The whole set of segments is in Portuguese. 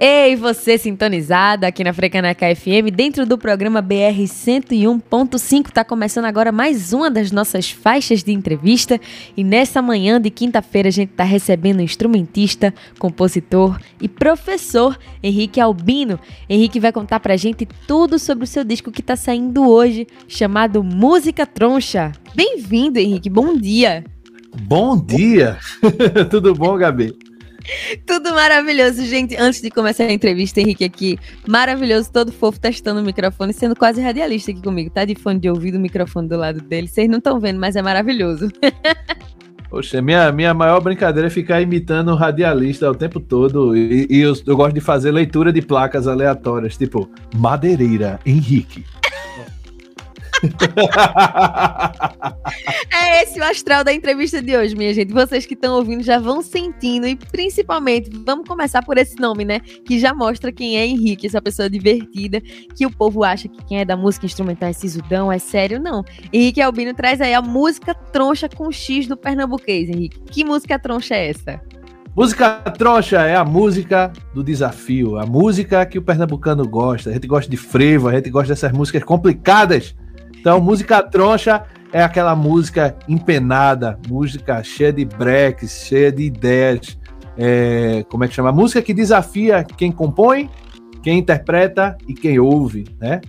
Ei, você sintonizado aqui na Frecaneca FM, dentro do programa BR 101.5, tá começando agora mais uma das nossas faixas de entrevista. E nessa manhã de quinta-feira a gente tá recebendo o instrumentista, compositor e professor Henrique Albino. Henrique vai contar pra gente tudo sobre o seu disco que tá saindo hoje, chamado Música Troncha. Bem-vindo, Henrique. Bom dia. Bom dia. Tudo bom, Gabi? Tudo maravilhoso, gente. Antes de começar a entrevista, Henrique aqui, maravilhoso, todo fofo, testando o microfone, sendo quase radialista aqui comigo. Tá de fone de ouvido, o microfone do lado dele. Vocês não estão vendo, mas é maravilhoso. Poxa, minha, minha maior brincadeira é ficar imitando o radialista o tempo todo. E, e eu, eu gosto de fazer leitura de placas aleatórias, tipo Madeireira Henrique. É esse o astral da entrevista de hoje, minha gente. Vocês que estão ouvindo já vão sentindo e principalmente vamos começar por esse nome, né? Que já mostra quem é Henrique, essa pessoa divertida, que o povo acha que quem é da música instrumental é sisudão, é sério, não. Henrique Albino traz aí a música troncha com X do pernambuquês, Henrique. Que música troncha é essa? Música troncha é a música do desafio, a música que o pernambucano gosta. A gente gosta de frevo, a gente gosta dessas músicas complicadas então, música troncha é aquela música empenada, música cheia de breaks, cheia de ideias. É, como é que chama? Música que desafia quem compõe, quem interpreta e quem ouve, né?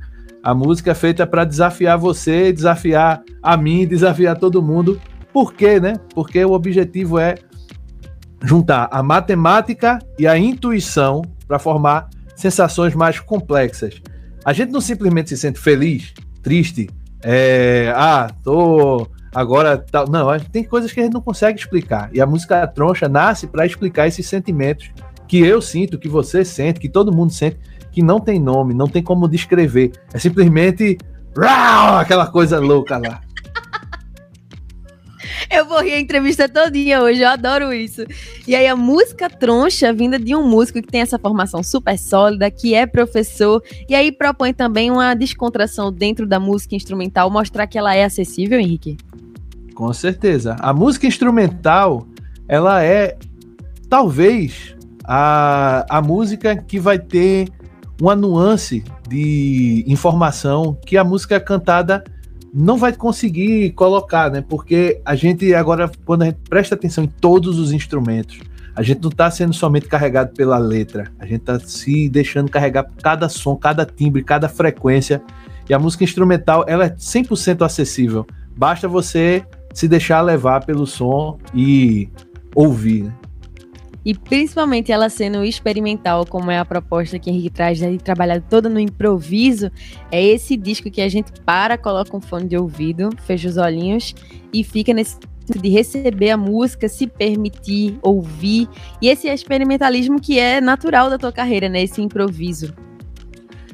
A música é feita para desafiar você, desafiar a mim, desafiar todo mundo. Por quê, né? Porque o objetivo é juntar a matemática e a intuição para formar sensações mais complexas. A gente não simplesmente se sente feliz, triste, é, ah, tô agora tal. Não, tem coisas que a gente não consegue explicar. E a música troncha nasce para explicar esses sentimentos que eu sinto, que você sente, que todo mundo sente, que não tem nome, não tem como descrever. É simplesmente aquela coisa louca lá. Eu vou rir a entrevista todinha hoje, eu adoro isso. E aí a música troncha, vinda de um músico que tem essa formação super sólida, que é professor, e aí propõe também uma descontração dentro da música instrumental, mostrar que ela é acessível, Henrique? Com certeza. A música instrumental, ela é talvez a, a música que vai ter uma nuance de informação que a música cantada não vai conseguir colocar, né? Porque a gente agora, quando a gente presta atenção em todos os instrumentos, a gente não está sendo somente carregado pela letra, a gente está se deixando carregar cada som, cada timbre, cada frequência. E a música instrumental, ela é 100% acessível. Basta você se deixar levar pelo som e ouvir. Né? E principalmente ela sendo experimental, como é a proposta que Henrique traz, de trabalhar toda no improviso, é esse disco que a gente para, coloca um fone de ouvido, fecha os olhinhos e fica nesse de receber a música, se permitir ouvir, e esse experimentalismo que é natural da tua carreira, né? Esse improviso.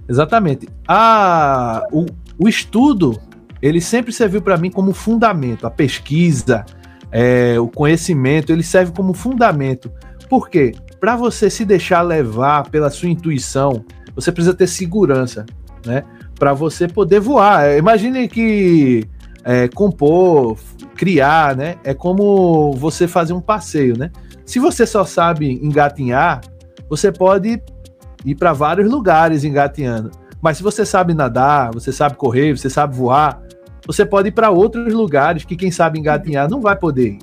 Exatamente. A, o, o estudo, ele sempre serviu para mim como fundamento. A pesquisa, é, o conhecimento, ele serve como fundamento por quê? Para você se deixar levar pela sua intuição, você precisa ter segurança, né? Para você poder voar. Imagine que é, compor, criar, né? É como você fazer um passeio, né? Se você só sabe engatinhar, você pode ir para vários lugares engatinhando. Mas se você sabe nadar, você sabe correr, você sabe voar, você pode ir para outros lugares que quem sabe engatinhar não vai poder ir.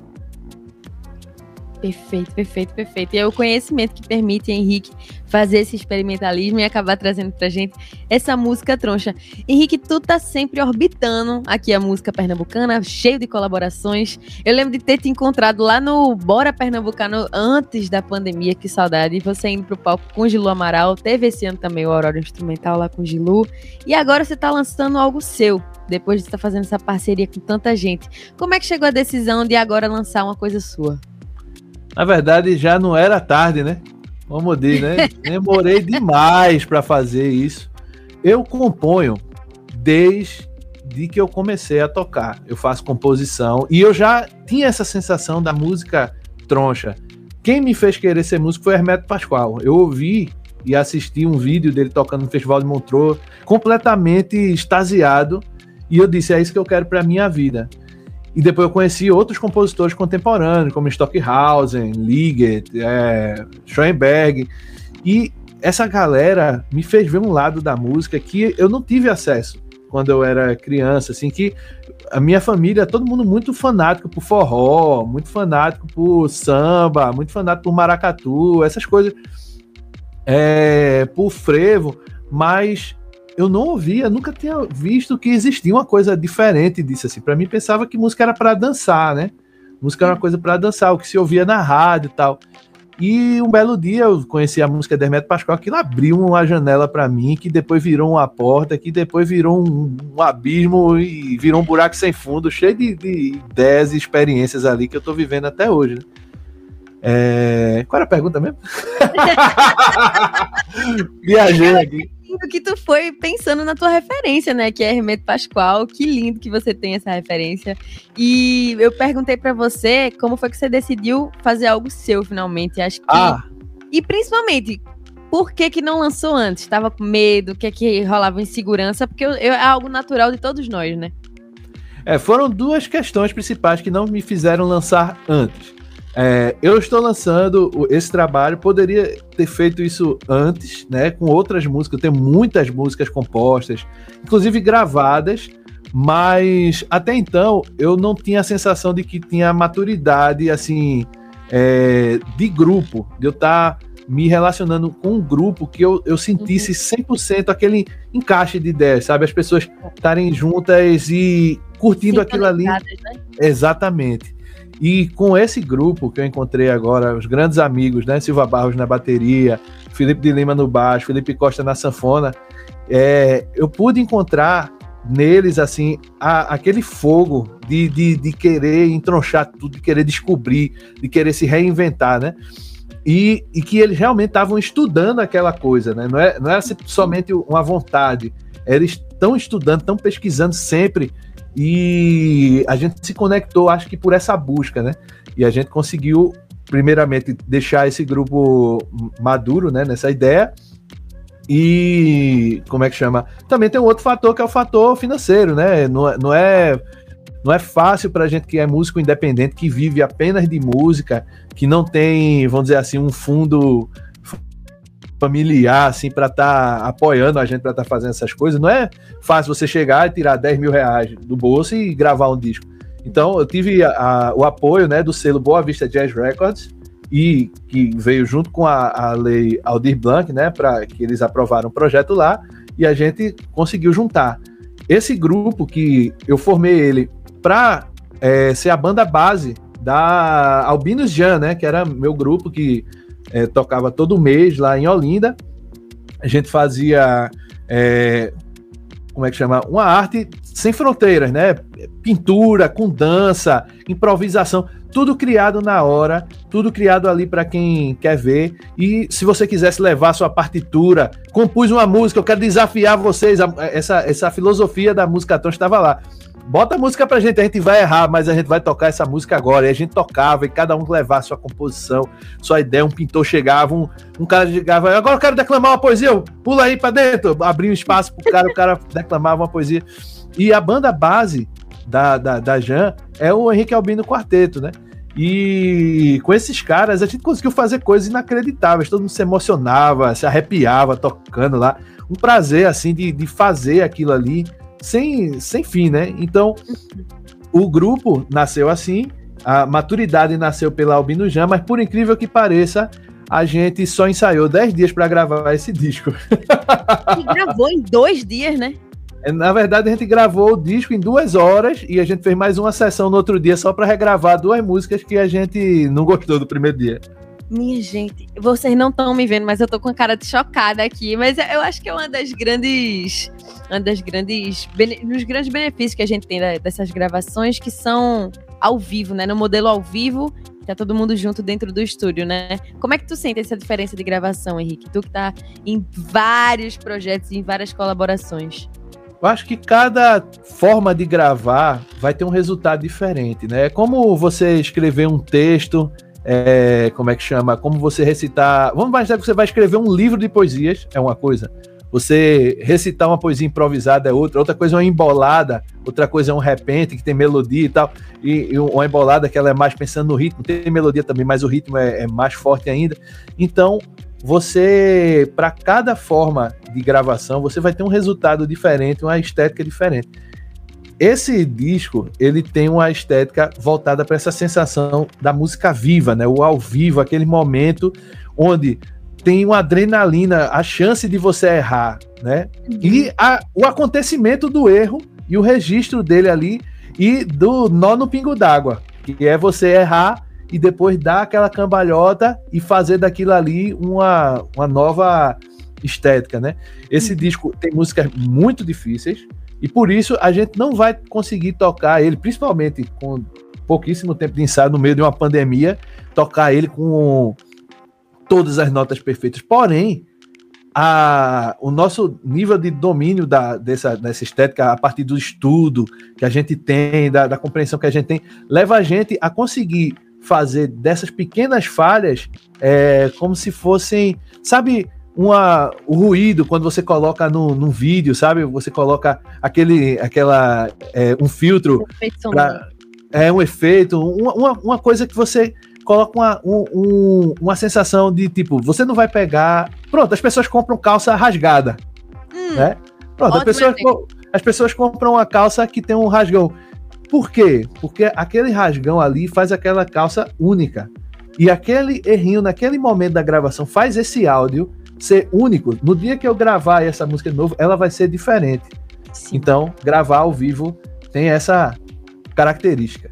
Perfeito, perfeito, perfeito. E é o conhecimento que permite Henrique fazer esse experimentalismo e acabar trazendo pra gente essa música troncha. Henrique, tu tá sempre orbitando aqui a música pernambucana, cheio de colaborações. Eu lembro de ter te encontrado lá no Bora Pernambucano antes da pandemia, que saudade. E você indo pro palco com Gilu Amaral, teve esse ano também o Aurora Instrumental lá com Gilu. E agora você tá lançando algo seu, depois de estar tá fazendo essa parceria com tanta gente. Como é que chegou a decisão de agora lançar uma coisa sua? Na verdade, já não era tarde, né? Vamos dizer, né? Demorei demais para fazer isso. Eu componho desde que eu comecei a tocar. Eu faço composição e eu já tinha essa sensação da música troncha. Quem me fez querer ser músico foi Hermeto Pascoal. Eu ouvi e assisti um vídeo dele tocando no Festival de Montreux, completamente extasiado, e eu disse: é isso que eu quero para minha vida. E depois eu conheci outros compositores contemporâneos, como Stockhausen, Liget, é, Schoenberg. E essa galera me fez ver um lado da música que eu não tive acesso quando eu era criança, assim, que a minha família, todo mundo muito fanático por forró, muito fanático por samba, muito fanático por maracatu, essas coisas, é, por frevo, mas eu não ouvia, nunca tinha visto que existia uma coisa diferente disso assim. Para mim pensava que música era para dançar, né? Música era uma coisa para dançar, o que se ouvia na rádio e tal. E um belo dia eu conheci a música de Hermeto Pascoal, aquilo abriu uma janela para mim, que depois virou uma porta, que depois virou um, um, abismo e virou um buraco sem fundo, cheio de, de ideias e experiências ali que eu tô vivendo até hoje. Né? É... Qual era a pergunta mesmo? Viajei aqui lindo que tu foi pensando na tua referência, né? Que é Hermeto Pascoal. Que lindo que você tem essa referência. E eu perguntei para você como foi que você decidiu fazer algo seu finalmente. Acho que. Ah. E principalmente, por que, que não lançou antes? Estava com medo? O que é que rolava insegurança? Porque eu, eu, é algo natural de todos nós, né? É, foram duas questões principais que não me fizeram lançar antes. É, eu estou lançando esse trabalho, poderia ter feito isso antes, né? Com outras músicas, eu tenho muitas músicas compostas, inclusive gravadas, mas até então eu não tinha a sensação de que tinha maturidade, assim, é, de grupo, de eu estar tá me relacionando com um grupo que eu, eu sentisse 100% uhum. aquele encaixe de ideias, sabe? As pessoas estarem juntas e curtindo Sim, aquilo ali. Né? Exatamente. E com esse grupo que eu encontrei agora, os grandes amigos, né? Silva Barros na bateria, Felipe de Lima no baixo, Felipe Costa na sanfona, é, eu pude encontrar neles, assim, a, aquele fogo de, de, de querer entronchar tudo, de querer descobrir, de querer se reinventar, né? E, e que eles realmente estavam estudando aquela coisa, né? Não, é, não era somente uma vontade, eles estão estudando, estão pesquisando sempre e a gente se conectou, acho que por essa busca, né? E a gente conseguiu, primeiramente, deixar esse grupo maduro, né? Nessa ideia. E como é que chama? Também tem um outro fator que é o fator financeiro, né? Não, é, não é não é fácil para a gente que é músico independente, que vive apenas de música, que não tem, vamos dizer assim, um fundo familiar, assim, para estar tá apoiando a gente para estar tá fazendo essas coisas. Não é fácil você chegar e tirar 10 mil reais do bolso e gravar um disco. Então, eu tive a, a, o apoio né, do selo Boa Vista Jazz Records, e que veio junto com a, a lei Aldir Blanc, né, para que eles aprovaram o projeto lá, e a gente conseguiu juntar. Esse grupo que eu formei ele para é, ser a banda base da Albinos Jan, né, que era meu grupo que é, tocava todo mês lá em Olinda. A gente fazia, é, como é que chama? Uma arte sem fronteiras, né? Pintura, com dança, improvisação, tudo criado na hora, tudo criado ali para quem quer ver. E se você quisesse levar sua partitura, compus uma música, eu quero desafiar vocês, essa, essa filosofia da música Tron estava lá bota a música pra gente, a gente vai errar, mas a gente vai tocar essa música agora. E a gente tocava, e cada um levava sua composição, sua ideia. Um pintor chegava, um, um cara chegava, agora eu quero declamar uma poesia, pula aí pra dentro. Abria um espaço pro cara, o cara declamava uma poesia. E a banda base da, da, da Jan é o Henrique Albino Quarteto, né? E com esses caras a gente conseguiu fazer coisas inacreditáveis. Todo mundo se emocionava, se arrepiava tocando lá. Um prazer, assim, de, de fazer aquilo ali sem, sem fim, né? Então, o grupo nasceu assim, a maturidade nasceu pela Albino Jan, mas por incrível que pareça, a gente só ensaiou 10 dias para gravar esse disco. E gravou em dois dias, né? É, na verdade, a gente gravou o disco em duas horas e a gente fez mais uma sessão no outro dia só para regravar duas músicas que a gente não gostou do primeiro dia. Minha gente, vocês não estão me vendo, mas eu tô com a cara de chocada aqui. Mas eu acho que é uma das grandes. Uma das grandes. dos grandes benefícios que a gente tem dessas gravações, que são ao vivo, né? No modelo ao vivo, tá todo mundo junto dentro do estúdio, né? Como é que tu sente essa diferença de gravação, Henrique? Tu que tá em vários projetos, em várias colaborações. Eu acho que cada forma de gravar vai ter um resultado diferente, né? É como você escrever um texto é, como é que chama? Como você recitar. Vamos imaginar que você vai escrever um livro de poesias, é uma coisa. Você recitar uma poesia improvisada é outra, outra coisa é uma embolada, outra coisa é um repente que tem melodia e tal, e, e uma embolada que ela é mais pensando no ritmo, tem melodia também, mas o ritmo é, é mais forte ainda. Então, você, para cada forma de gravação, você vai ter um resultado diferente, uma estética diferente. Esse disco, ele tem uma estética voltada para essa sensação da música viva, né? O ao vivo, aquele momento onde tem uma adrenalina, a chance de você errar, né? Uhum. E a, o acontecimento do erro e o registro dele ali e do nó no pingo d'água, que é você errar e depois dar aquela cambalhota e fazer daquilo ali uma, uma nova estética, né? Esse uhum. disco tem músicas muito difíceis e por isso a gente não vai conseguir tocar ele, principalmente com pouquíssimo tempo de ensaio no meio de uma pandemia, tocar ele com todas as notas perfeitas. Porém, a, o nosso nível de domínio da, dessa, dessa estética, a partir do estudo que a gente tem, da, da compreensão que a gente tem, leva a gente a conseguir fazer dessas pequenas falhas é, como se fossem, sabe, uma, o ruído quando você coloca no, num vídeo, sabe? Você coloca aquele, aquela, é, um filtro, pra, é um efeito, uma, uma, coisa que você coloca uma, um, uma sensação de tipo, você não vai pegar. Pronto, as pessoas compram calça rasgada. Hum, né? Pronto, as pessoas, as pessoas compram uma calça que tem um rasgão. Por quê? Porque aquele rasgão ali faz aquela calça única. E aquele errinho naquele momento da gravação faz esse áudio ser único. No dia que eu gravar essa música de novo, ela vai ser diferente. Sim. Então, gravar ao vivo tem essa característica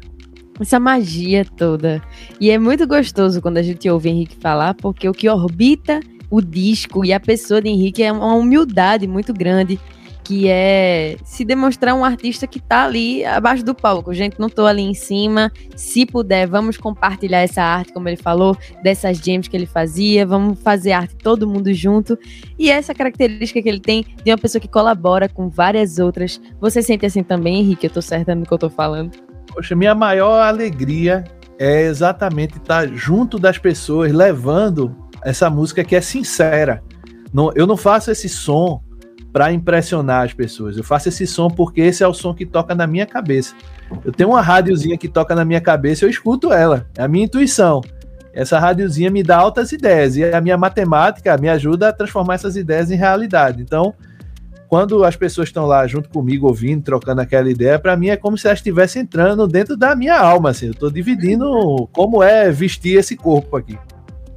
essa magia toda. E é muito gostoso quando a gente ouve Henrique falar, porque o que orbita o disco e a pessoa de Henrique é uma humildade muito grande, que é se demonstrar um artista que tá ali abaixo do palco. Gente, não tô ali em cima. Se puder, vamos compartilhar essa arte, como ele falou, dessas jams que ele fazia, vamos fazer arte todo mundo junto. E essa característica que ele tem de uma pessoa que colabora com várias outras. Você sente assim também, Henrique? Eu tô certa no que eu tô falando. Poxa, minha maior alegria é exatamente estar junto das pessoas, levando essa música que é sincera. Não, eu não faço esse som para impressionar as pessoas. Eu faço esse som porque esse é o som que toca na minha cabeça. Eu tenho uma rádiozinha que toca na minha cabeça, eu escuto ela. É a minha intuição. Essa rádiozinha me dá altas ideias e a minha matemática me ajuda a transformar essas ideias em realidade. Então, quando as pessoas estão lá junto comigo, ouvindo, trocando aquela ideia, para mim é como se elas estivessem entrando dentro da minha alma, assim. Eu estou dividindo como é vestir esse corpo aqui.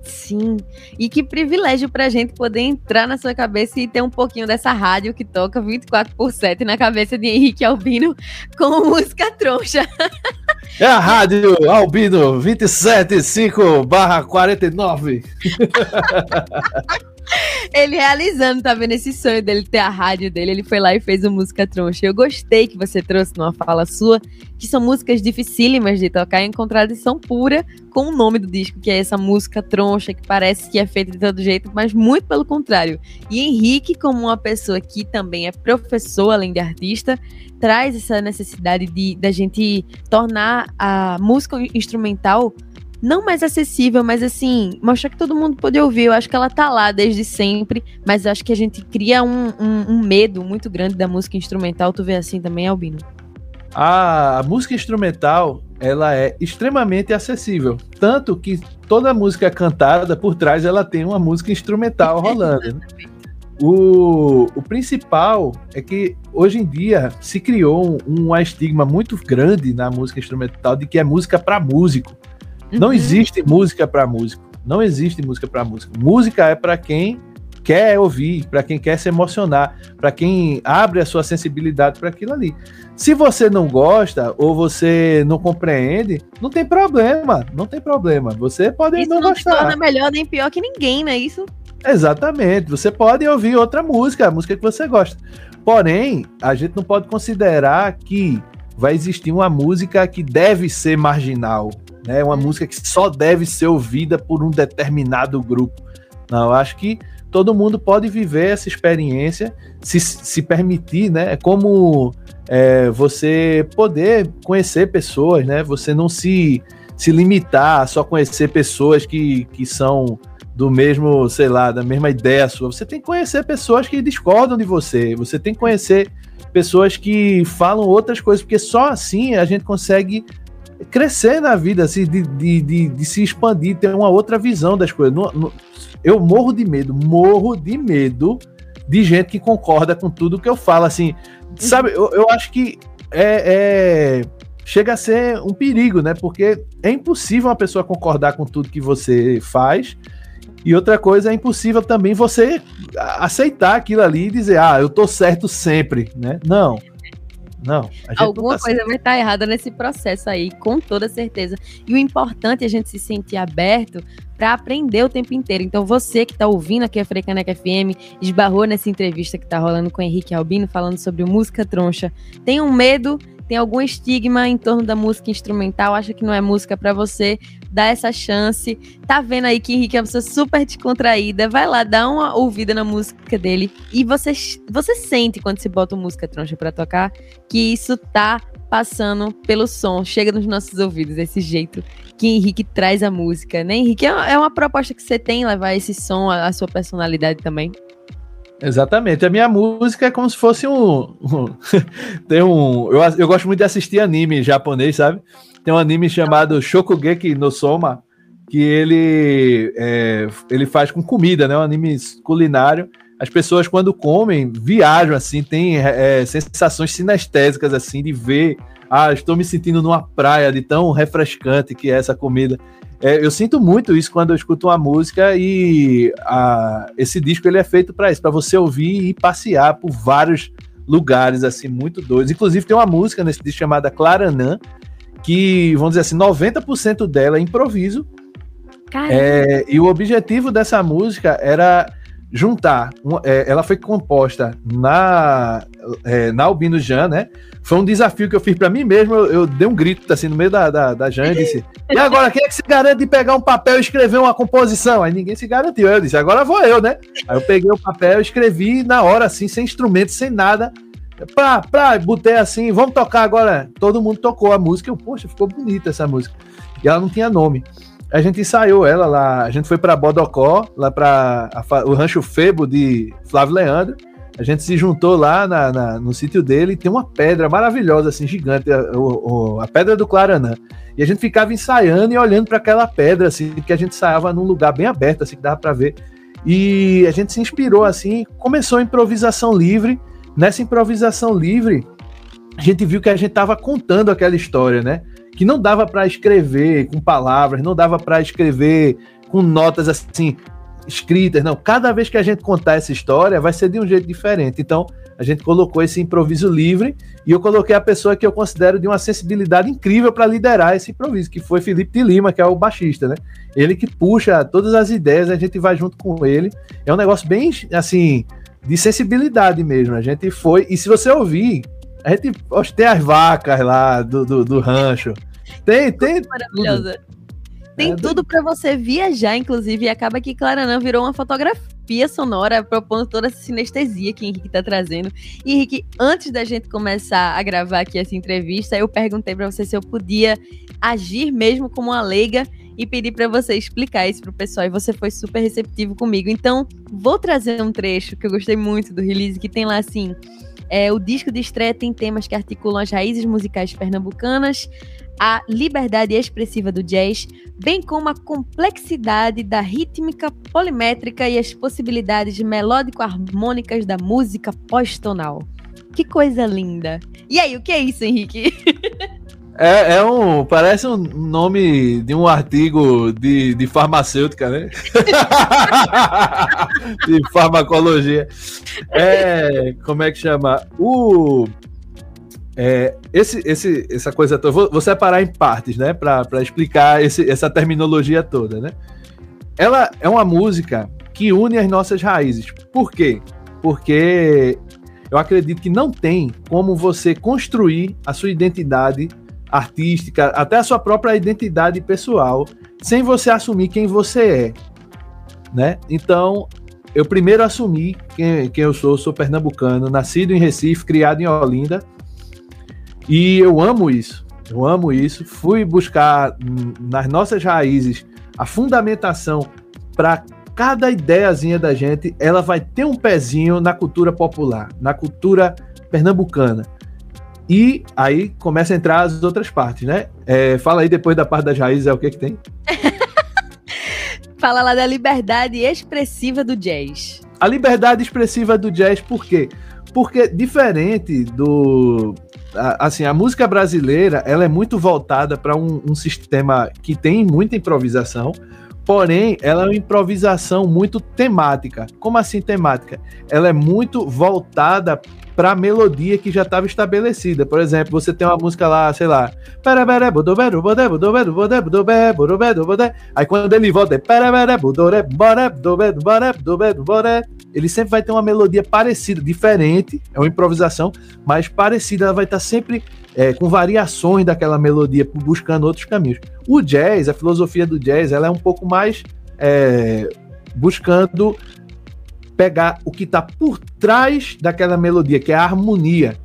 Sim. E que privilégio pra gente poder entrar na sua cabeça e ter um pouquinho dessa rádio que toca 24 por 7 na cabeça de Henrique Albino com música troncha. É a rádio Albino 275 barra 49. ele realizando, tá vendo esse sonho dele ter a rádio dele. Ele foi lá e fez o música troncha. Eu gostei que você trouxe numa fala sua, que são músicas dificílimas de tocar em contradição pura com o nome do disco, que é essa música troncha, que parece que é feita de todo jeito, mas muito pelo contrário. E Henrique, como uma pessoa que também é professor, além de artista, traz essa necessidade de da gente tornar a música instrumental não mais acessível, mas assim, mostrar que todo mundo pode ouvir. Eu acho que ela tá lá desde sempre, mas acho que a gente cria um, um, um medo muito grande da música instrumental. Tu vê assim também, Albino? A, a música instrumental, ela é extremamente acessível. Tanto que toda música cantada, por trás, ela tem uma música instrumental rolando. Né? O, o principal é que hoje em dia se criou um, um estigma muito grande na música instrumental de que é música para músico. Não uhum. existe música para músico. Não existe música para músico. Música é para quem quer ouvir, para quem quer se emocionar, para quem abre a sua sensibilidade para aquilo ali. Se você não gosta ou você não compreende, não tem problema, não tem problema. Você pode isso não, não gostar. Isso não melhor nem pior que ninguém, não é isso? Exatamente. Você pode ouvir outra música, a música que você gosta. Porém, a gente não pode considerar que vai existir uma música que deve ser marginal, né? Uma música que só deve ser ouvida por um determinado grupo. Não, eu acho que todo mundo pode viver essa experiência, se, se permitir, né? É como é, você poder conhecer pessoas, né? Você não se, se limitar a só conhecer pessoas que, que são do mesmo, sei lá, da mesma ideia sua. Você tem que conhecer pessoas que discordam de você. Você tem que conhecer pessoas que falam outras coisas, porque só assim a gente consegue crescer na vida, assim, de, de, de, de se expandir, ter uma outra visão das coisas. Eu morro de medo, morro de medo de gente que concorda com tudo que eu falo, assim, sabe? Eu, eu acho que é, é, chega a ser um perigo, né? Porque é impossível uma pessoa concordar com tudo que você faz. E outra coisa, é impossível também você aceitar aquilo ali e dizer, ah, eu tô certo sempre, né? Não. Não. Alguma tá coisa vai estar tá errada nesse processo aí, com toda certeza. E o importante é a gente se sentir aberto para aprender o tempo inteiro. Então, você que está ouvindo aqui a Frecaneca FM, esbarrou nessa entrevista que está rolando com o Henrique Albino, falando sobre música troncha. Tem um medo, tem algum estigma em torno da música instrumental, acha que não é música para você, dá essa chance. Tá vendo aí que Henrique é uma pessoa super descontraída, vai lá, dá uma ouvida na música dele e você, você sente quando se bota música troncha para tocar que isso tá passando pelo som, chega nos nossos ouvidos, desse jeito que Henrique traz a música, né, Henrique? É, é uma proposta que você tem, levar esse som, a, a sua personalidade também. Exatamente. A minha música é como se fosse um. um tem um. Eu, eu gosto muito de assistir anime japonês, sabe? Tem um anime chamado Shokugeki no Soma, que ele, é, ele faz com comida, né? Um anime culinário. As pessoas, quando comem, viajam, assim, tem é, sensações sinestésicas, assim, de ver ah, estou me sentindo numa praia de tão refrescante que é essa comida. É, eu sinto muito isso quando eu escuto uma música e a, esse disco ele é feito para isso, para você ouvir e passear por vários lugares assim muito doidos. Inclusive tem uma música nesse disco chamada Claranã que, vamos dizer assim, 90% dela é improviso. É, e o objetivo dessa música era juntar. Um, é, ela foi composta na, é, na Albino Jan, né? Foi um desafio que eu fiz para mim mesmo. Eu, eu, dei um grito assim no meio da, da, da Jan e disse: E agora, quem é que se garante de pegar um papel e escrever uma composição? Aí ninguém se garantiu. Eu disse: Agora vou eu, né? Aí eu peguei o papel, escrevi na hora, assim, sem instrumento, sem nada. Pra, pra, botei assim, vamos tocar agora. Todo mundo tocou a música. Eu, poxa, ficou bonita essa música. E ela não tinha nome a gente ensaiou ela lá, a gente foi para Bodocó, lá para o Rancho Febo de Flávio Leandro. A gente se juntou lá na, na, no sítio dele e tem uma pedra maravilhosa, assim, gigante, a, a, a pedra do Claranã. E a gente ficava ensaiando e olhando para aquela pedra, assim, que a gente ensaiava num lugar bem aberto, assim, que dava para ver. E a gente se inspirou, assim, começou a improvisação livre. Nessa improvisação livre, a gente viu que a gente estava contando aquela história, né? que não dava para escrever com palavras, não dava para escrever com notas assim escritas, não. Cada vez que a gente contar essa história, vai ser de um jeito diferente. Então, a gente colocou esse improviso livre e eu coloquei a pessoa que eu considero de uma sensibilidade incrível para liderar esse improviso, que foi Felipe de Lima, que é o baixista, né? Ele que puxa todas as ideias, a gente vai junto com ele. É um negócio bem assim de sensibilidade mesmo. A gente foi e se você ouvir a gente tem as vacas lá do, do, do rancho. Tem, tem. Maravilhosa. Tem é, tudo para você viajar, inclusive, e acaba que Claranã virou uma fotografia sonora, propondo toda essa sinestesia que Henrique tá trazendo. E Henrique, antes da gente começar a gravar aqui essa entrevista, eu perguntei para você se eu podia agir mesmo como uma leiga e pedir para você explicar isso pro pessoal, e você foi super receptivo comigo. Então, vou trazer um trecho que eu gostei muito do release, que tem lá assim: é, o disco de estreia tem temas que articulam as raízes musicais pernambucanas, a liberdade expressiva do jazz, bem como a complexidade da rítmica polimétrica e as possibilidades melódico-harmônicas da música pós-tonal. Que coisa linda! E aí, o que é isso, Henrique? É, é, um. Parece um nome de um artigo de, de farmacêutica, né? de farmacologia. É, como é que chama? O. É, esse, esse, essa coisa toda. Vou, vou separar em partes, né? Para explicar esse, essa terminologia toda, né? Ela é uma música que une as nossas raízes. Por quê? Porque eu acredito que não tem como você construir a sua identidade artística, até a sua própria identidade pessoal, sem você assumir quem você é, né? Então, eu primeiro assumi quem, quem eu sou, sou pernambucano, nascido em Recife, criado em Olinda, e eu amo isso. Eu amo isso. Fui buscar nas nossas raízes a fundamentação para cada ideiazinha da gente, ela vai ter um pezinho na cultura popular, na cultura pernambucana. E aí começa a entrar as outras partes, né? É, fala aí depois da parte das raízes, é o que que tem? fala lá da liberdade expressiva do jazz. A liberdade expressiva do jazz, por quê? Porque diferente do assim, a música brasileira, ela é muito voltada para um, um, sistema que tem muita improvisação, Porém, ela é uma improvisação muito temática. Como assim temática? Ela é muito voltada para a melodia que já estava estabelecida. Por exemplo, você tem uma música lá, sei lá, aí quando ele volta, ele sempre vai ter uma melodia parecida, diferente, é uma improvisação, mas parecida, ela vai estar sempre é, com variações daquela melodia, buscando outros caminhos. O jazz, a filosofia do jazz, ela é um pouco mais é, buscando pegar o que está por trás daquela melodia, que é a harmonia.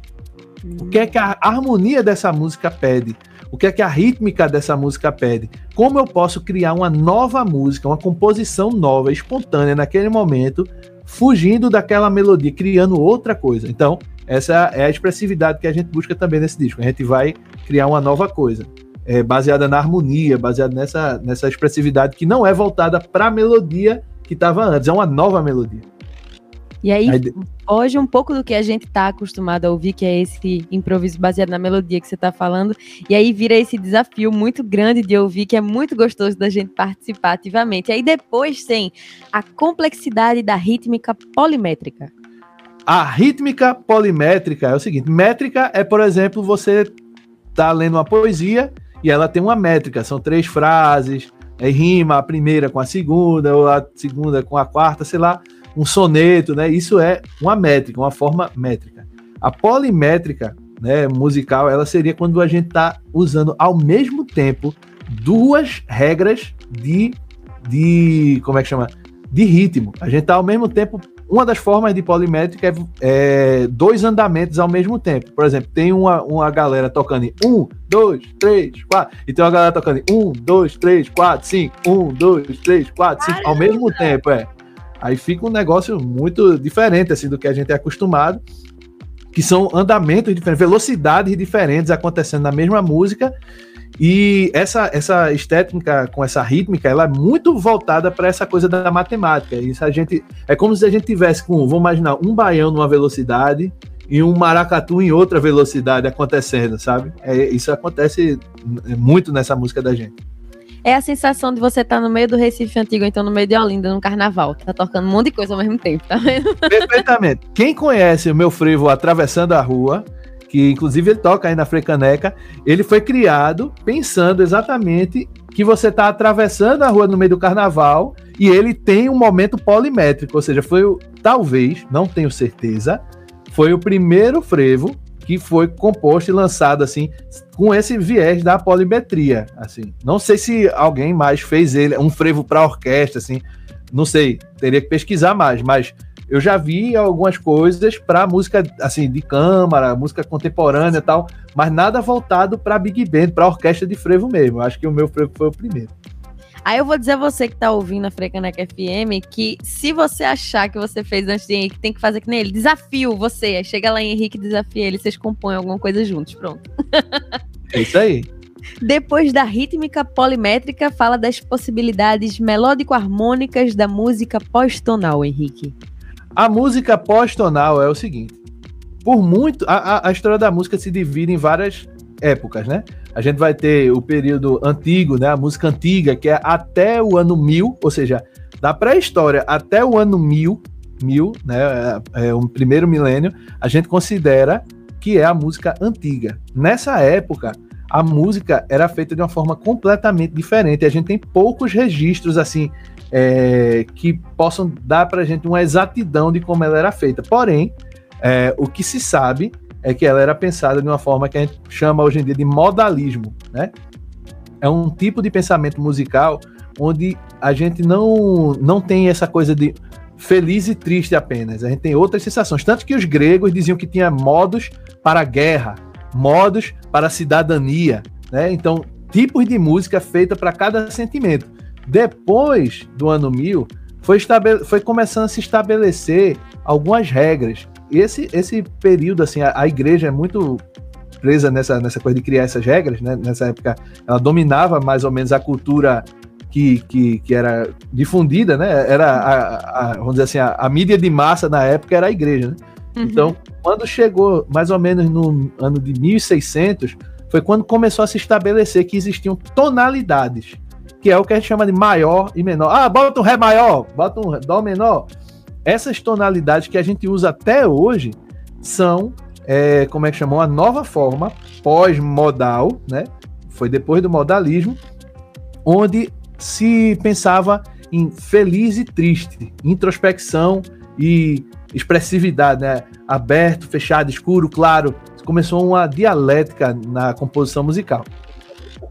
O que é que a harmonia dessa música pede? O que é que a rítmica dessa música pede? Como eu posso criar uma nova música, uma composição nova, espontânea naquele momento, fugindo daquela melodia, criando outra coisa? Então, essa é a expressividade que a gente busca também nesse disco. A gente vai criar uma nova coisa, é, baseada na harmonia, baseada nessa, nessa expressividade que não é voltada para a melodia que estava antes, é uma nova melodia. E aí, aí, hoje um pouco do que a gente está acostumado a ouvir, que é esse improviso baseado na melodia que você está falando, e aí vira esse desafio muito grande de ouvir, que é muito gostoso da gente participar ativamente. E aí depois tem a complexidade da rítmica polimétrica. A rítmica polimétrica é o seguinte: métrica é, por exemplo, você tá lendo uma poesia e ela tem uma métrica, são três frases, aí rima a primeira com a segunda, ou a segunda com a quarta, sei lá, um soneto, né? Isso é uma métrica, uma forma métrica. A polimétrica, né, musical, ela seria quando a gente tá usando ao mesmo tempo duas regras de, de como é que chama? De ritmo. A gente tá ao mesmo tempo uma das formas de polimétrica é, é, dois andamentos ao mesmo tempo. Por exemplo, tem uma, uma galera tocando em um, dois, três, quatro, e tem uma galera tocando em um, dois, três, quatro, cinco, um, dois, três, quatro, cinco, ao mesmo tempo, é. Aí fica um negócio muito diferente assim do que a gente é acostumado, que são andamentos diferentes, velocidades diferentes acontecendo na mesma música e essa, essa estética com essa rítmica, ela é muito voltada para essa coisa da matemática. Isso a gente é como se a gente tivesse com, vamos imaginar, um baião numa velocidade e um maracatu em outra velocidade acontecendo, sabe? É, isso acontece muito nessa música da gente. É a sensação de você estar tá no meio do Recife Antigo, então no meio de Olinda, no carnaval. Tá tocando um monte de coisa ao mesmo tempo, tá vendo? Perfeitamente. Quem conhece o meu frevo Atravessando a Rua, que inclusive ele toca aí na Frecaneca, ele foi criado pensando exatamente que você está atravessando a rua no meio do carnaval e ele tem um momento polimétrico, ou seja, foi talvez, não tenho certeza, foi o primeiro frevo que foi composto e lançado assim com esse viés da polimetria, assim. Não sei se alguém mais fez ele um frevo para orquestra assim, não sei, teria que pesquisar mais, mas eu já vi algumas coisas para música assim de câmara, música contemporânea e tal, mas nada voltado para big band, para orquestra de frevo mesmo. Acho que o meu frevo foi o primeiro. Aí eu vou dizer a você que tá ouvindo a Frecaneca FM que se você achar que você fez antes de Henrique, tem que fazer que nem ele. Desafio você. Aí chega lá em Henrique, desafia ele, vocês compõem alguma coisa juntos. Pronto. É isso aí. Depois da rítmica polimétrica, fala das possibilidades melódico-harmônicas da música pós-tonal, Henrique. A música pós-tonal é o seguinte: por muito. A, a, história da música se divide em várias épocas, né? A gente vai ter o período antigo, né? A música antiga, que é até o ano 1000, ou seja, da pré-história até o ano 1000, mil, né? É, é o primeiro milênio, a gente considera que é a música antiga. Nessa época, a música era feita de uma forma completamente diferente. A gente tem poucos registros assim é, que possam dar para a gente uma exatidão de como ela era feita. Porém, é, o que se sabe é que ela era pensada de uma forma que a gente chama hoje em dia de modalismo, né? É um tipo de pensamento musical onde a gente não, não tem essa coisa de feliz e triste apenas. A gente tem outras sensações. Tanto que os gregos diziam que tinha modos para a guerra, modos para a cidadania, né? Então, tipos de música feita para cada sentimento. Depois do ano 1000, foi, foi começando a se estabelecer algumas regras. Esse, esse período, assim, a, a igreja é muito presa nessa, nessa coisa de criar essas regras, né? Nessa época, ela dominava mais ou menos a cultura que, que, que era difundida, né? Era, a, a, vamos dizer assim, a, a, mídia de massa na época era a igreja, né? Uhum. Então, quando chegou mais ou menos no ano de 1600, foi quando começou a se estabelecer que existiam tonalidades, que é o que a gente chama de maior e menor. Ah, bota um Ré maior, bota um Dó menor. Essas tonalidades que a gente usa até hoje são, é, como é que chamou, a nova forma pós-modal, né? Foi depois do modalismo, onde se pensava em feliz e triste, introspecção e expressividade, né? Aberto, fechado, escuro, claro. Começou uma dialética na composição musical.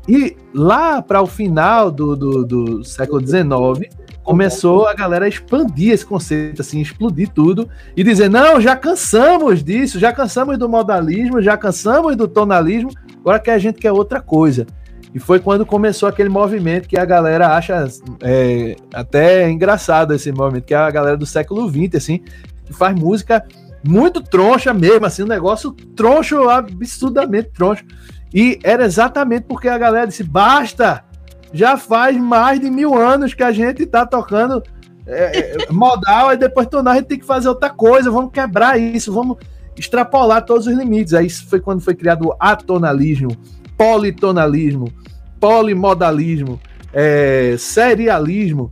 E lá para o final do, do, do século XIX, começou a galera a expandir esse conceito, assim, explodir tudo e dizer: não, já cansamos disso, já cansamos do modalismo, já cansamos do tonalismo, agora que a gente quer outra coisa. E foi quando começou aquele movimento que a galera acha é, até engraçado esse movimento, que é a galera do século XX, assim, que faz música muito troncha mesmo, assim, um negócio troncho, absurdamente troncho. E era exatamente porque a galera disse: basta! Já faz mais de mil anos que a gente tá tocando é, é modal, e depois tornar a gente tem que fazer outra coisa, vamos quebrar isso, vamos extrapolar todos os limites. Aí foi quando foi criado o atonalismo, politonalismo, polimodalismo, é, serialismo.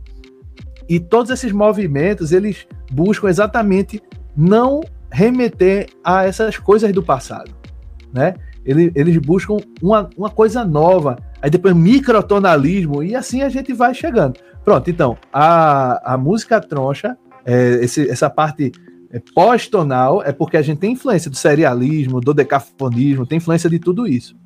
E todos esses movimentos, eles buscam exatamente não remeter a essas coisas do passado, né? Eles, eles buscam uma, uma coisa nova, aí depois microtonalismo, e assim a gente vai chegando. Pronto, então, a, a música troncha, é, esse, essa parte é, pós-tonal, é porque a gente tem influência do serialismo, do decafonismo, tem influência de tudo isso.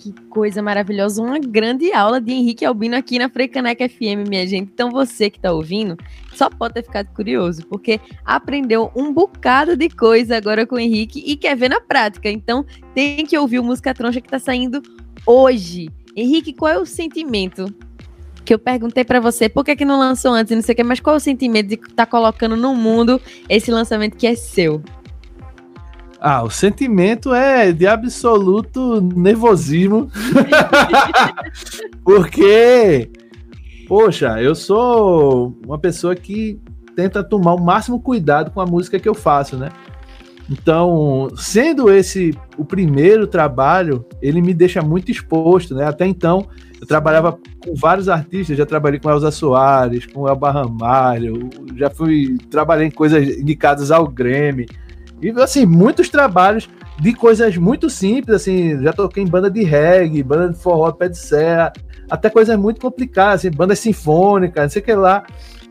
Que coisa maravilhosa, uma grande aula de Henrique Albino aqui na Freicaneca FM, minha gente. Então você que está ouvindo, só pode ter ficado curioso, porque aprendeu um bocado de coisa agora com o Henrique e quer ver na prática. Então tem que ouvir o Música Troncha que está saindo hoje. Henrique, qual é o sentimento que eu perguntei para você por que, que não lançou antes, não sei o que, mas qual é o sentimento de estar tá colocando no mundo esse lançamento que é seu? Ah, o sentimento é de absoluto nervosismo. Porque, poxa, eu sou uma pessoa que tenta tomar o máximo cuidado com a música que eu faço, né? Então, sendo esse o primeiro trabalho, ele me deixa muito exposto, né? Até então, eu trabalhava com vários artistas, já trabalhei com Elza Soares, com Elba Ramalho, já fui trabalhei em coisas indicadas ao Grammy. E assim, muitos trabalhos de coisas muito simples, assim, já toquei em banda de reggae, banda de forró, pé de serra, até coisas muito complicadas, assim, bandas sinfônicas, não sei o que lá.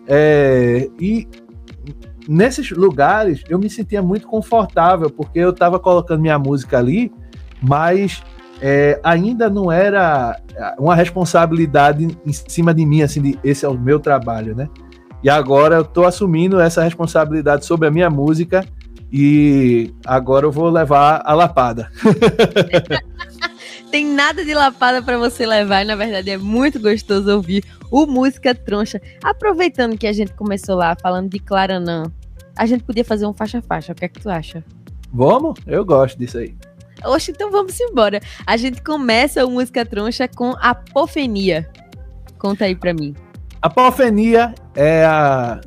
É, e nesses lugares eu me sentia muito confortável, porque eu estava colocando minha música ali, mas é, ainda não era uma responsabilidade em cima de mim, assim, de esse é o meu trabalho, né? E agora eu estou assumindo essa responsabilidade sobre a minha música e agora eu vou levar a lapada. Tem nada de lapada para você levar, e na verdade é muito gostoso ouvir o Música Troncha. Aproveitando que a gente começou lá falando de Claranã, a gente podia fazer um faixa-faixa. O que é que tu acha? Vamos? Eu gosto disso aí. Oxe, então vamos embora. A gente começa o Música Troncha com apofenia. Conta aí pra mim. Apofenia é a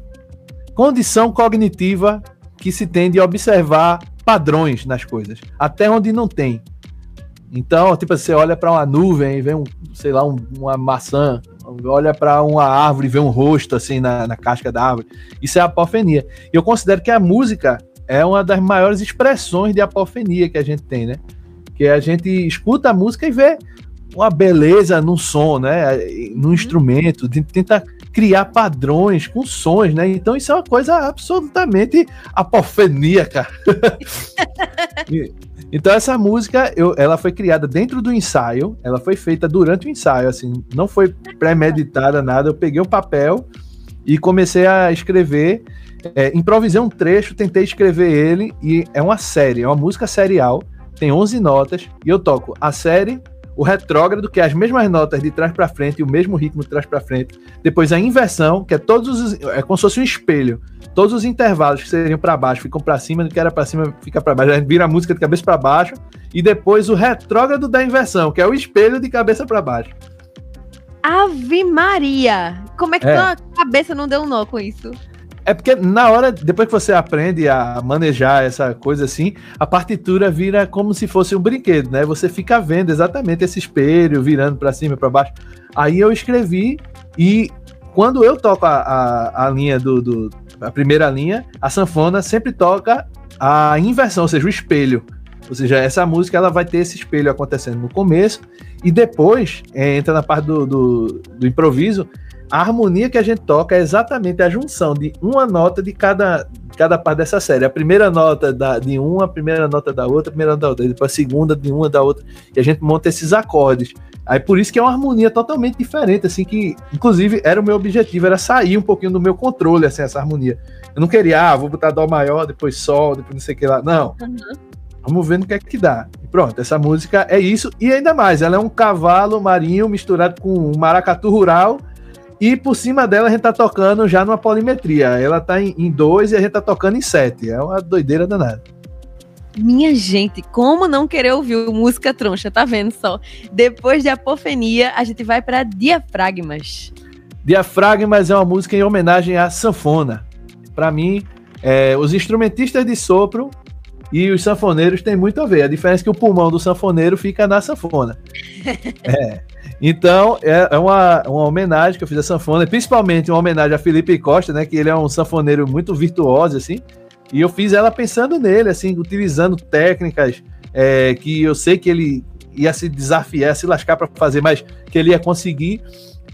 condição cognitiva que se tende a observar padrões nas coisas, até onde não tem. Então, tipo, você olha para uma nuvem e vê um, sei lá, um, uma maçã, olha para uma árvore e vê um rosto assim na, na casca da árvore. Isso é apofenia. E eu considero que a música é uma das maiores expressões de apofenia que a gente tem, né? Que a gente escuta a música e vê uma beleza no som, né? No uhum. instrumento, tenta criar padrões com sons, né? Então isso é uma coisa absolutamente apofeníaca. então essa música, eu, ela foi criada dentro do ensaio, ela foi feita durante o ensaio, assim, não foi premeditada nada. Eu peguei o um papel e comecei a escrever, é, improvisei um trecho, tentei escrever ele e é uma série, é uma música serial, tem 11 notas e eu toco a série o retrógrado, que é as mesmas notas de trás para frente e o mesmo ritmo de trás para frente. Depois a inversão, que é todos os, é como se fosse um espelho. Todos os intervalos que seriam para baixo ficam para cima, do que era para cima fica para baixo. A gente vira a música de cabeça para baixo e depois o retrógrado da inversão, que é o espelho de cabeça para baixo. Ave Maria! Como é que é. tua cabeça não deu um nó com isso? É porque na hora, depois que você aprende a manejar essa coisa assim, a partitura vira como se fosse um brinquedo, né? Você fica vendo exatamente esse espelho virando para cima e para baixo. Aí eu escrevi e quando eu toco a, a, a linha do, do, a primeira linha, a sanfona sempre toca a inversão, ou seja, o espelho. Ou seja, essa música ela vai ter esse espelho acontecendo no começo e depois é, entra na parte do, do, do improviso a harmonia que a gente toca é exatamente a junção de uma nota de cada, cada parte dessa série. A primeira nota da, de uma, a primeira nota da outra, a primeira nota da outra, depois a segunda de uma da outra, e a gente monta esses acordes. Aí por isso que é uma harmonia totalmente diferente, assim, que inclusive era o meu objetivo, era sair um pouquinho do meu controle, assim, essa harmonia. Eu não queria, ah, vou botar dó maior, depois sol, depois não sei o que lá. Não. Uhum. Vamos ver no que é que dá. E pronto, essa música é isso. E ainda mais, ela é um cavalo marinho misturado com um maracatu rural e por cima dela a gente tá tocando já numa polimetria. Ela tá em, em dois e a gente tá tocando em sete. É uma doideira danada. Minha gente, como não querer ouvir música troncha, tá vendo só? Depois de Apofenia, a gente vai para Diafragmas. Diafragmas é uma música em homenagem à sanfona. Para mim, é, os instrumentistas de sopro e os sanfoneiros têm muito a ver. A diferença é que o pulmão do sanfoneiro fica na sanfona. é. Então, é, é uma, uma homenagem que eu fiz a sanfona, principalmente uma homenagem a Felipe Costa, né? Que ele é um sanfoneiro muito virtuoso, assim. E eu fiz ela pensando nele, assim, utilizando técnicas é, que eu sei que ele ia se desafiar, se lascar para fazer, mas que ele ia conseguir.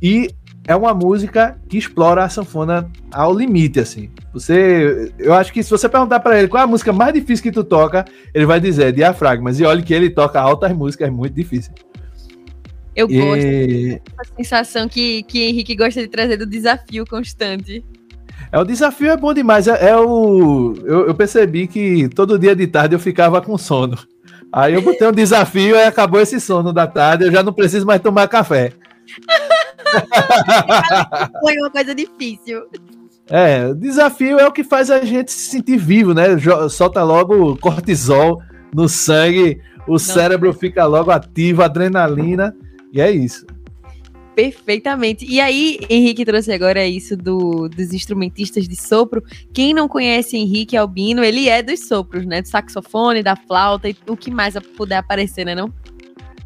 E é uma música que explora a sanfona ao limite, assim. Você, eu acho que se você perguntar para ele qual é a música mais difícil que tu toca, ele vai dizer diafragmas. E olha que ele toca altas músicas muito difíceis. Eu gosto e... a sensação que, que Henrique gosta de trazer do desafio constante. É, o desafio é bom demais. É, é o. Eu, eu, percebi que todo dia de tarde eu ficava com sono. Aí eu botei um desafio e acabou esse sono da tarde. Eu já não preciso mais tomar café. Foi uma coisa difícil. É, o desafio é o que faz a gente se sentir vivo, né? Solta logo cortisol no sangue, o não, cérebro fica logo ativo, adrenalina. E é isso. Perfeitamente. E aí, Henrique trouxe agora isso do, dos instrumentistas de sopro. Quem não conhece Henrique Albino, ele é dos sopros, né? Do saxofone, da flauta e o que mais puder aparecer, né? Não?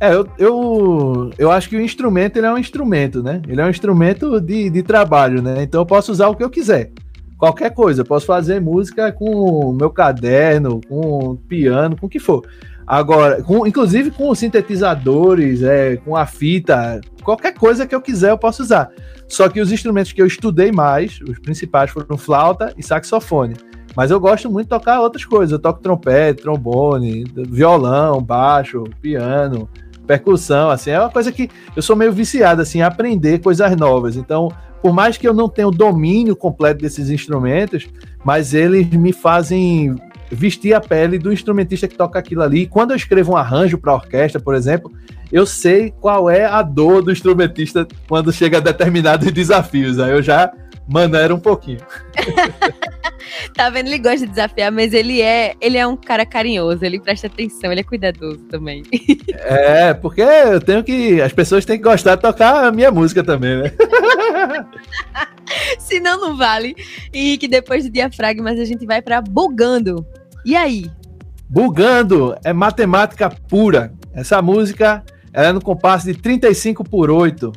É, eu, eu, eu acho que o instrumento ele é um instrumento, né? Ele é um instrumento de, de trabalho, né? Então eu posso usar o que eu quiser. Qualquer coisa. Eu posso fazer música com o meu caderno, com piano, com o que for. Agora, com, inclusive com sintetizadores, é, com a fita, qualquer coisa que eu quiser eu posso usar. Só que os instrumentos que eu estudei mais, os principais foram flauta e saxofone. Mas eu gosto muito de tocar outras coisas. Eu toco trompete, trombone, violão, baixo, piano, percussão, assim, é uma coisa que eu sou meio viciado assim, em aprender coisas novas. Então, por mais que eu não tenha o domínio completo desses instrumentos, mas eles me fazem vestir a pele do instrumentista que toca aquilo ali. Quando eu escrevo um arranjo para orquestra, por exemplo, eu sei qual é a dor do instrumentista quando chega a determinados desafios. Aí eu já maneiro um pouquinho. tá vendo? Ele gosta de desafiar, mas ele é, ele é um cara carinhoso, ele presta atenção, ele é cuidadoso também. É, porque eu tenho que. As pessoas têm que gostar de tocar a minha música também, né? Senão não vale. E que depois do diafragmas a gente vai para bugando. E aí? Bugando é matemática pura. Essa música ela é no compasso de 35 por 8.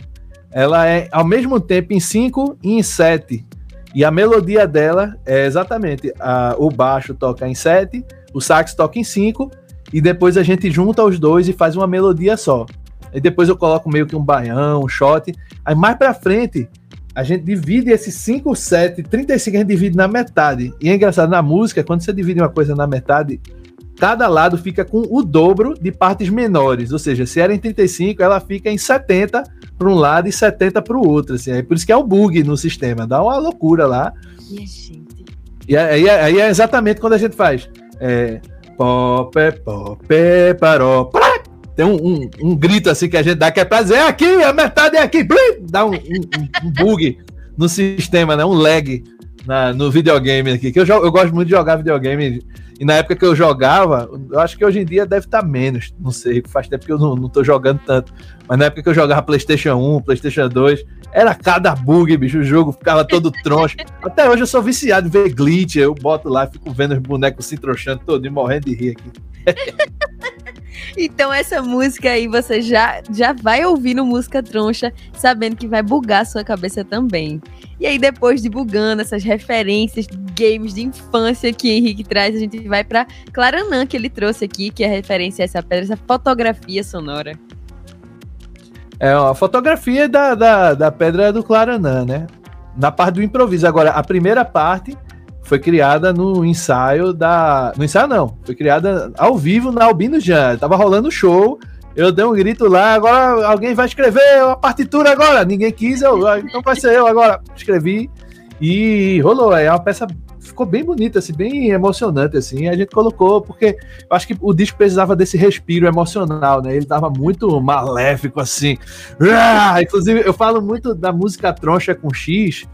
Ela é ao mesmo tempo em 5 e em 7. E a melodia dela é exatamente a, o baixo toca em 7, o sax toca em 5, e depois a gente junta os dois e faz uma melodia só. E depois eu coloco meio que um baião, um shot. Aí mais pra frente a gente divide esses 5, 7, 35 a gente divide na metade. E é engraçado, na música, quando você divide uma coisa na metade, cada lado fica com o dobro de partes menores. Ou seja, se era em 35, ela fica em 70 para um lado e 70 para o outro. Assim. É por isso que é o bug no sistema, dá uma loucura lá. E, gente... e aí, aí, é exatamente quando a gente faz. É, pop, pop, paró, tem um, um, um, grito assim que a gente dá que é pra dizer, é aqui, a metade é aqui, blim, dá um, um, bug no sistema, né? Um lag na, no videogame aqui. Que eu, eu gosto muito de jogar videogame. E na época que eu jogava, eu acho que hoje em dia deve estar tá menos. Não sei, faz tempo que eu não, não tô jogando tanto. Mas na época que eu jogava PlayStation 1, PlayStation 2, era cada bug, bicho. O jogo ficava todo troncho. Até hoje eu sou viciado em ver glitch. Eu boto lá, fico vendo os bonecos se tronchando todo e morrendo de rir aqui. Então essa música aí você já, já vai ouvir no Música Troncha, sabendo que vai bugar a sua cabeça também. E aí depois de bugando essas referências games de infância que Henrique traz, a gente vai para Claranã que ele trouxe aqui, que é referência a essa pedra, essa fotografia sonora. É a fotografia da, da, da pedra do Claranã, né? Na parte do improviso. Agora, a primeira parte foi criada no ensaio da. No ensaio não, foi criada ao vivo na Albino Jan. Tava rolando show, eu dei um grito lá, agora alguém vai escrever a partitura agora. Ninguém quis, eu, ah, então vai ser eu agora. Escrevi e rolou. É uma peça ficou bem bonita, assim, bem emocionante, assim. A gente colocou, porque acho que o disco precisava desse respiro emocional, né? Ele tava muito maléfico, assim. Ah, inclusive, eu falo muito da música troncha com X,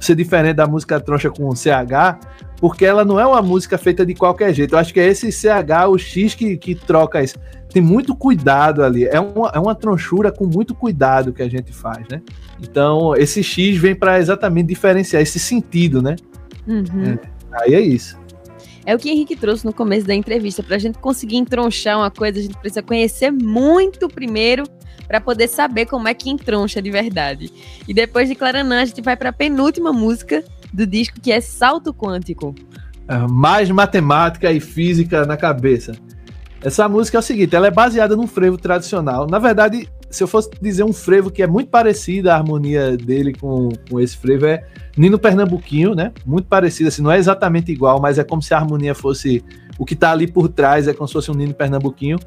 ser diferente da música troncha com CH, porque ela não é uma música feita de qualquer jeito. Eu acho que é esse CH, o X que, que troca isso. Tem muito cuidado ali. É uma, é uma tronchura com muito cuidado que a gente faz, né? Então, esse X vem para exatamente diferenciar esse sentido, né? Uhum. É, aí é isso. É o que Henrique trouxe no começo da entrevista. Para a gente conseguir entronchar uma coisa, a gente precisa conhecer muito primeiro para poder saber como é que entroncha de verdade. E depois de Claranã, a gente vai para a penúltima música do disco, que é Salto Quântico. É, mais matemática e física na cabeça. Essa música é o seguinte, ela é baseada num frevo tradicional. Na verdade, se eu fosse dizer um frevo que é muito parecido a harmonia dele com, com esse frevo, é Nino Pernambuquinho, né? Muito parecido, assim, não é exatamente igual, mas é como se a harmonia fosse o que está ali por trás, é como se fosse um Nino Pernambuquinho.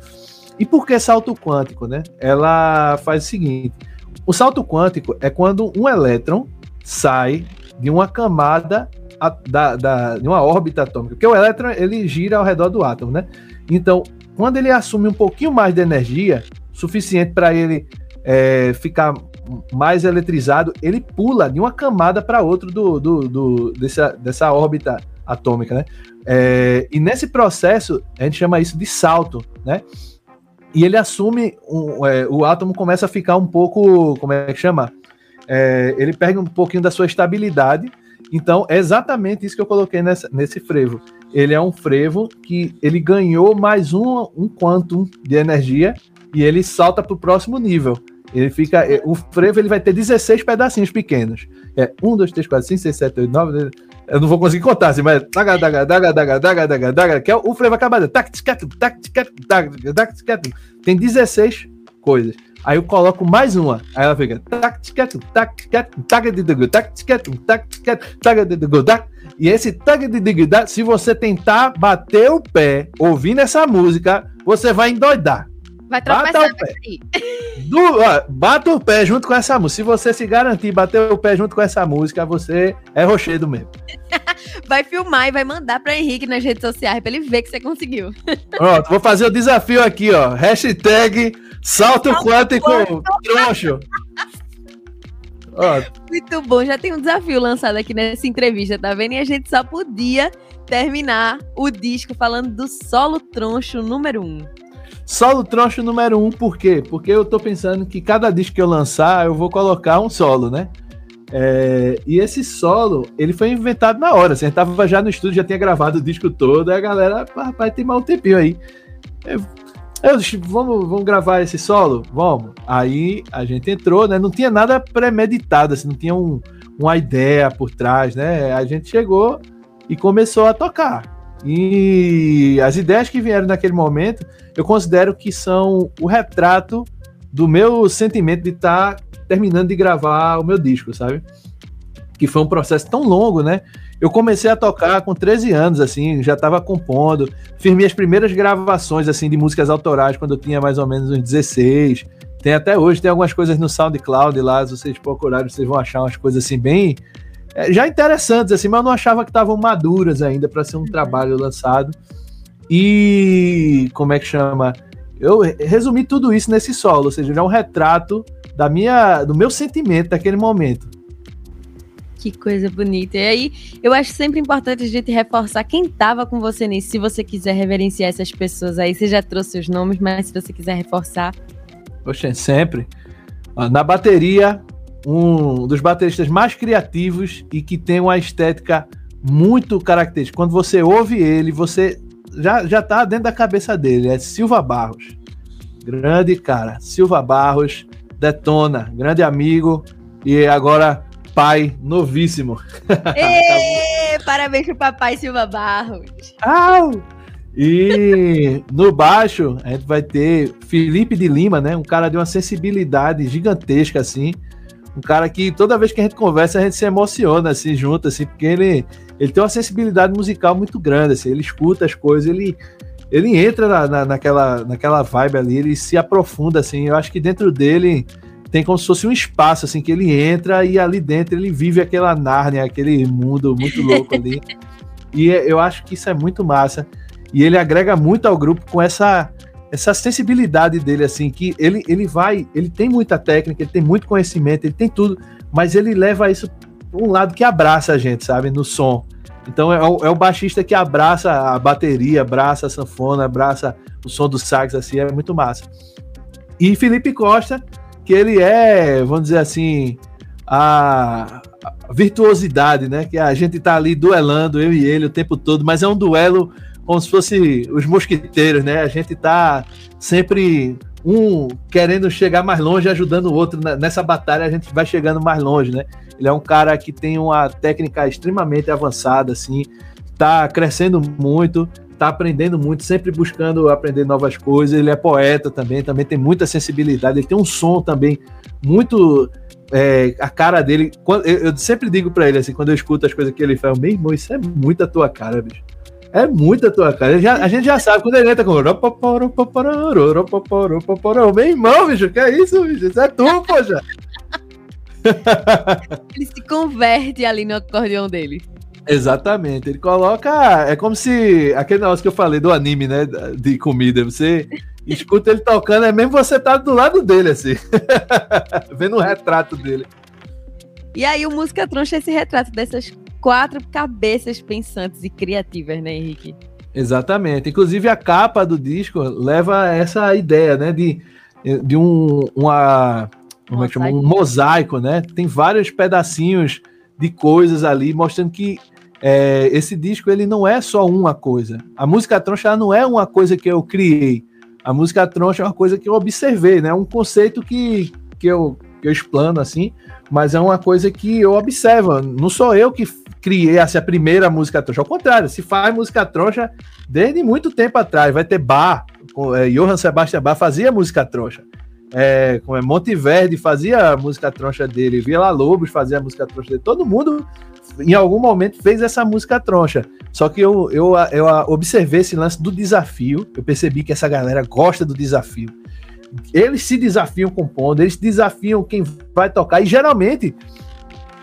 E por que salto quântico, né? Ela faz o seguinte: o salto quântico é quando um elétron sai de uma camada a, da, da, de uma órbita atômica, porque o elétron ele gira ao redor do átomo, né? Então, quando ele assume um pouquinho mais de energia, suficiente para ele é, ficar mais eletrizado, ele pula de uma camada para outra do, do, do, dessa, dessa órbita atômica, né? É, e nesse processo, a gente chama isso de salto, né? e ele assume um, é, o átomo começa a ficar um pouco, como é que chama? É, ele perde um pouquinho da sua estabilidade. Então é exatamente isso que eu coloquei nessa, nesse frevo. Ele é um frevo que ele ganhou mais um, um quantum de energia e ele salta para o próximo nível. Ele fica. É, o frevo ele vai ter 16 pedacinhos pequenos. É 1, 2, 3, 4, 5, 6, 7, 8, 9. Eu não vou conseguir contar, assim, mas. Daga, daga, daga, daga, daga, daga, daga, que é o frevo acabado. Tem 16 coisas. Aí eu coloco mais uma. Aí ela fica. E esse tag de se você tentar bater o pé ouvindo essa música, você vai endoidar. Vai tropeçar bata o pé. Do, ó, bata o pé junto com essa música. Se você se garantir bater o pé junto com essa música, você é rochedo mesmo. vai filmar e vai mandar para Henrique nas redes sociais para ele ver que você conseguiu. Pronto, vou fazer o desafio aqui, ó. Hashtag salto quântico troncho. Muito bom, já tem um desafio lançado aqui nessa entrevista, tá vendo? E a gente só podia terminar o disco falando do solo troncho número 1. Um. Solo troncho número um, por quê? Porque eu tô pensando que cada disco que eu lançar, eu vou colocar um solo, né? É, e esse solo, ele foi inventado na hora. Assim, a gente tava já no estúdio, já tinha gravado o disco todo, e a galera, rapaz, tem mal um tempinho aí. Eu, eu vamos, vamos gravar esse solo? Vamos. Aí a gente entrou, né? Não tinha nada premeditado, assim, não tinha um, uma ideia por trás, né? A gente chegou e começou a tocar. E as ideias que vieram naquele momento, eu considero que são o retrato do meu sentimento de estar tá terminando de gravar o meu disco, sabe? Que foi um processo tão longo, né? Eu comecei a tocar com 13 anos, assim, já estava compondo. Fiz minhas primeiras gravações, assim, de músicas autorais quando eu tinha mais ou menos uns 16. Tem até hoje, tem algumas coisas no SoundCloud lá, se vocês procurarem, vocês vão achar umas coisas assim bem já interessantes, assim, mas eu não achava que estavam maduras ainda para ser um uhum. trabalho lançado. E como é que chama? eu resumi tudo isso nesse solo, ou seja, ele é um retrato da minha, do meu sentimento daquele momento. Que coisa bonita. E aí, eu acho sempre importante a gente reforçar quem estava com você nisso. Se você quiser reverenciar essas pessoas aí, você já trouxe os nomes, mas se você quiser reforçar. Poxa, sempre. Na bateria, um dos bateristas mais criativos e que tem uma estética muito característica. Quando você ouve ele, você já, já tá dentro da cabeça dele. É Silva Barros. Grande cara. Silva Barros detona. Grande amigo. E agora pai novíssimo. Ê, parabéns pro papai Silva Barros. Au! E no baixo, a gente vai ter Felipe de Lima, né? Um cara de uma sensibilidade gigantesca, assim. Um cara que toda vez que a gente conversa, a gente se emociona, assim, junto, assim, porque ele, ele tem uma sensibilidade musical muito grande, assim. Ele escuta as coisas, ele, ele entra na, na, naquela, naquela vibe ali, ele se aprofunda, assim. Eu acho que dentro dele tem como se fosse um espaço, assim, que ele entra e ali dentro ele vive aquela Nárnia, aquele mundo muito louco ali. e é, eu acho que isso é muito massa. E ele agrega muito ao grupo com essa essa sensibilidade dele, assim, que ele, ele vai, ele tem muita técnica, ele tem muito conhecimento, ele tem tudo, mas ele leva isso um lado que abraça a gente, sabe, no som. Então é o, é o, baixista que abraça a bateria, abraça a sanfona, abraça o som do sax, assim, é muito massa. E Felipe Costa, que ele é, vamos dizer assim, a virtuosidade, né? Que a gente tá ali duelando, eu e ele, o tempo todo, mas é um duelo como se fosse os mosquiteiros, né? A gente tá sempre um querendo chegar mais longe, ajudando o outro nessa batalha, a gente vai chegando mais longe, né? Ele é um cara que tem uma técnica extremamente avançada, assim, tá crescendo muito, tá aprendendo muito, sempre buscando aprender novas coisas. Ele é poeta também, também tem muita sensibilidade. Ele tem um som também muito é, a cara dele. Eu sempre digo para ele assim, quando eu escuto as coisas que ele faz, meu irmão, isso é muito a tua cara, bicho. É muito a tua cara. Já, a gente já sabe quando ele entra com. Meu irmão, bicho, que é isso, bicho? Isso é tu, poxa. Ele se converte ali no acordeão dele. Exatamente. Ele coloca. É como se. Aquele negócio que eu falei do anime, né? De comida. Você escuta ele tocando, é mesmo você tá do lado dele, assim. Vendo o retrato dele. E aí o Música Troncha é esse retrato dessas quatro cabeças pensantes e criativas, né, Henrique? Exatamente. Inclusive a capa do disco leva essa ideia, né, de, de um, uma, como é que chama? um mosaico, né? Tem vários pedacinhos de coisas ali mostrando que é, esse disco ele não é só uma coisa. A música troncha não é uma coisa que eu criei. A música troncha é uma coisa que eu observei, né? Um conceito que, que, eu, que eu explano assim, mas é uma coisa que eu observo. Não sou eu que criei assim, a primeira música troncha. Ao contrário, se faz música troncha desde muito tempo atrás. Vai ter Bar, é, Johann Sebastian Bach fazia música troncha. É, como é, Monteverde fazia a música troncha dele, Vila Lobos fazia a música troncha dele. Todo mundo em algum momento fez essa música troncha. Só que eu, eu, eu observei esse lance do desafio, eu percebi que essa galera gosta do desafio. Eles se desafiam compondo, eles desafiam quem vai tocar, e geralmente,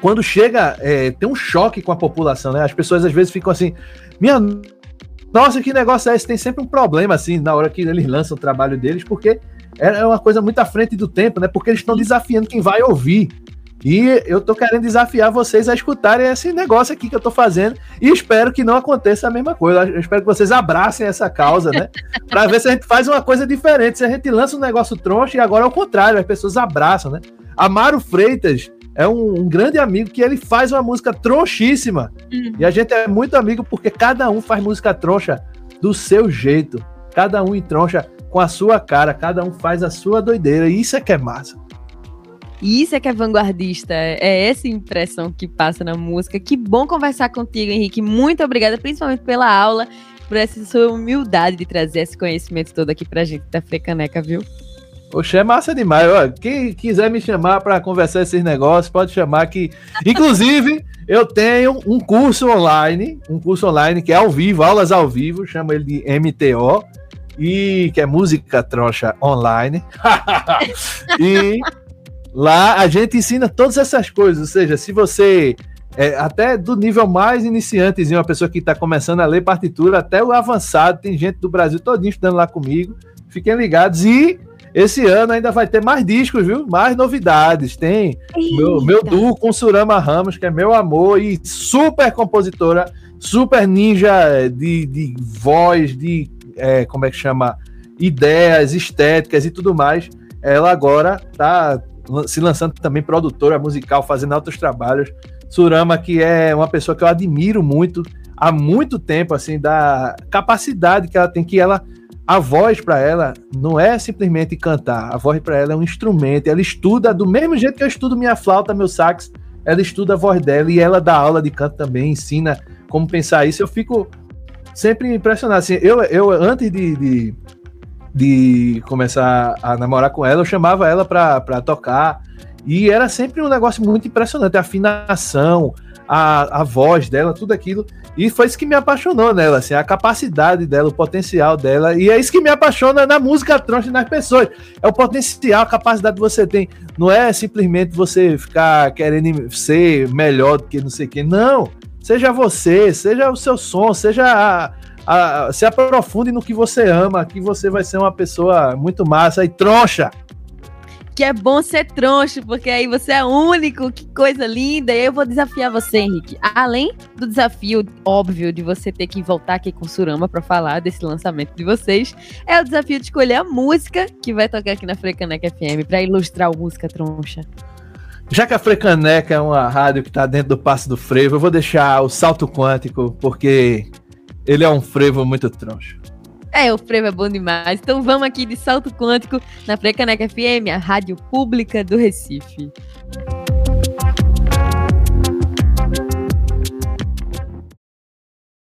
quando chega, é, tem um choque com a população, né? As pessoas às vezes ficam assim, minha nossa, que negócio é esse? Tem sempre um problema, assim, na hora que eles lançam o trabalho deles, porque é uma coisa muito à frente do tempo, né? Porque eles estão desafiando quem vai ouvir. E eu tô querendo desafiar vocês a escutarem esse negócio aqui que eu tô fazendo e espero que não aconteça a mesma coisa. Eu espero que vocês abracem essa causa, né? Para ver se a gente faz uma coisa diferente. Se a gente lança um negócio troncho e agora é o contrário, as pessoas abraçam, né? Amaro Freitas é um, um grande amigo que ele faz uma música tronchíssima. Uhum. E a gente é muito amigo porque cada um faz música troncha do seu jeito. Cada um entroncha com a sua cara, cada um faz a sua doideira. E isso é que é massa. E isso é que é vanguardista, é essa impressão que passa na música. Que bom conversar contigo, Henrique. Muito obrigada, principalmente pela aula, por essa sua humildade de trazer esse conhecimento todo aqui pra gente da Frecaneca, viu? Poxa, é massa demais. Quem quiser me chamar para conversar esses negócios, pode chamar que. Inclusive, eu tenho um curso online, um curso online que é ao vivo, aulas ao vivo, chama ele de MTO, e que é música troncha online. e Lá a gente ensina todas essas coisas, ou seja, se você é, até do nível mais iniciantezinho, uma pessoa que está começando a ler partitura, até o avançado, tem gente do Brasil todinho estudando lá comigo. Fiquem ligados. E esse ano ainda vai ter mais discos, viu? Mais novidades. Tem meu, meu duo com Surama Ramos, que é meu amor e super compositora, super ninja de, de voz, de é, como é que chama? Ideias, estéticas e tudo mais. Ela agora tá se lançando também produtora musical, fazendo outros trabalhos. Surama, que é uma pessoa que eu admiro muito há muito tempo, assim, da capacidade que ela tem, que ela a voz para ela não é simplesmente cantar, a voz para ela é um instrumento. Ela estuda do mesmo jeito que eu estudo minha flauta, meu sax, ela estuda a voz dela e ela dá aula de canto também, ensina como pensar isso. Eu fico sempre impressionado. Assim, eu, eu antes de, de, de começar a namorar com ela, eu chamava ela para tocar e era sempre um negócio muito impressionante, a afinação, a, a voz dela, tudo aquilo. E foi isso que me apaixonou nela, assim, a capacidade dela, o potencial dela. E é isso que me apaixona na música troncha nas pessoas. É o potencial, a capacidade que você tem. Não é simplesmente você ficar querendo ser melhor do que não sei quem. Não. Seja você, seja o seu som, seja a, a, se aprofunde no que você ama, que você vai ser uma pessoa muito massa e troncha que é bom ser troncho, porque aí você é único, que coisa linda. E eu vou desafiar você, Henrique. Além do desafio óbvio de você ter que voltar aqui com o Surama para falar desse lançamento de vocês, é o desafio de escolher a música que vai tocar aqui na Frecaneca FM para ilustrar o música troncha. Já que a Frecaneca é uma rádio que está dentro do passo do frevo, eu vou deixar o salto quântico, porque ele é um frevo muito troncho. É, o frevo é bom demais. Então vamos aqui de salto quântico na Frecaneca FM, a rádio pública do Recife.